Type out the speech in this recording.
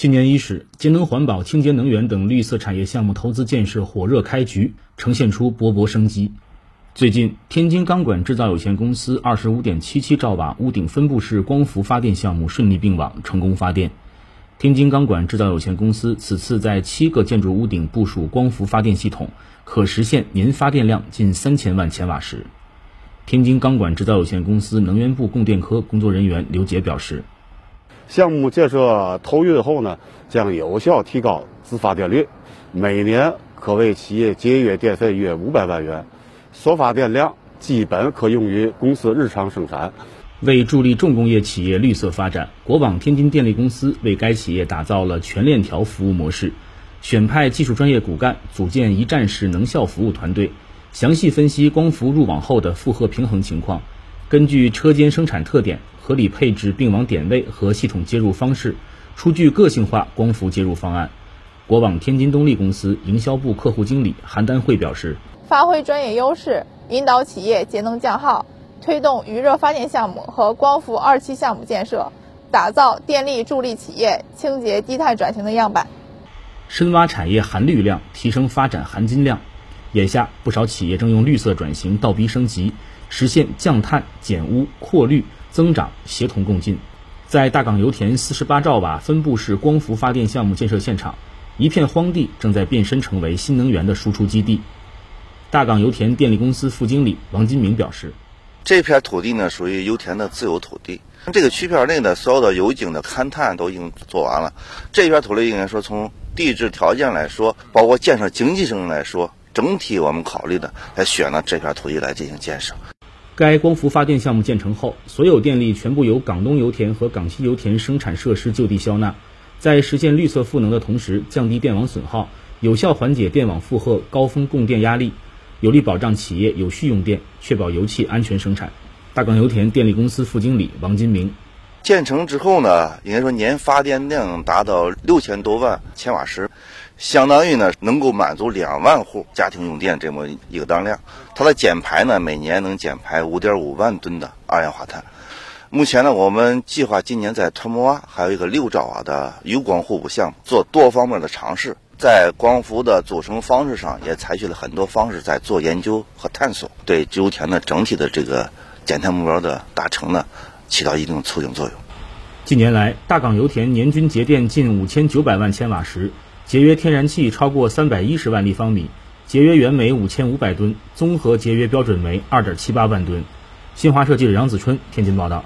新年伊始，节能环保、清洁能源等绿色产业项目投资建设火热开局，呈现出勃勃生机。最近，天津钢管制造有限公司二十五点七七兆瓦屋顶分布式光伏发电项目顺利并网，成功发电。天津钢管制造有限公司此次在七个建筑屋顶部署光伏发电系统，可实现年发电量近三千万千瓦时。天津钢管制造有限公司能源部供电科工作人员刘杰表示。项目建设投运后呢，将有效提高自发电率，每年可为企业节约电费约五百万元，所发电量基本可用于公司日常生产。为助力重工业企业绿色发展，国网天津电力公司为该企业打造了全链条服务模式，选派技术专业骨干，组建一站式能效服务团队，详细分析光伏入网后的负荷平衡情况，根据车间生产特点。合理配置并网点位和系统接入方式，出具个性化光伏接入方案。国网天津东力公司营销部客户经理韩丹慧表示：“发挥专业优势，引导企业节能降耗，推动余热发电项目和光伏二期项目建设，打造电力助力企业清洁低碳转型的样板。深挖产业含绿量，提升发展含金量。眼下，不少企业正用绿色转型倒逼升级，实现降碳、减污、扩绿。”增长协同共进，在大港油田四十八兆瓦分布式光伏发电项目建设现场，一片荒地正在变身成为新能源的输出基地。大港油田电力公司副经理王金明表示：“这片土地呢，属于油田的自有土地。这个区片内的所有的油井的勘探都已经做完了。这片土地应该说，从地质条件来说，包括建设经济性来说，整体我们考虑的来选了这片土地来进行建设。”该光伏发电项目建成后，所有电力全部由港东油田和港西油田生产设施就地消纳，在实现绿色赋能的同时，降低电网损耗，有效缓解电网负荷高峰供电压力，有力保障企业有序用电，确保油气安全生产。大港油田电力公司副经理王金明。建成之后呢，应该说年发电量达到六千多万千瓦时，相当于呢能够满足两万户家庭用电这么一个当量。它的减排呢，每年能减排五点五万吨的二氧化碳。目前呢，我们计划今年在特木洼还有一个六兆瓦的油光互补项目，做多方面的尝试，在光伏的组成方式上也采取了很多方式在做研究和探索，对油田的整体的这个减碳目标的达成呢。起到一定的促进作用。近年来，大港油田年均节电近五千九百万千瓦时，节约天然气超过三百一十万立方米，节约原煤五千五百吨，综合节约标准煤二点七八万吨。新华社记者杨子春天津报道。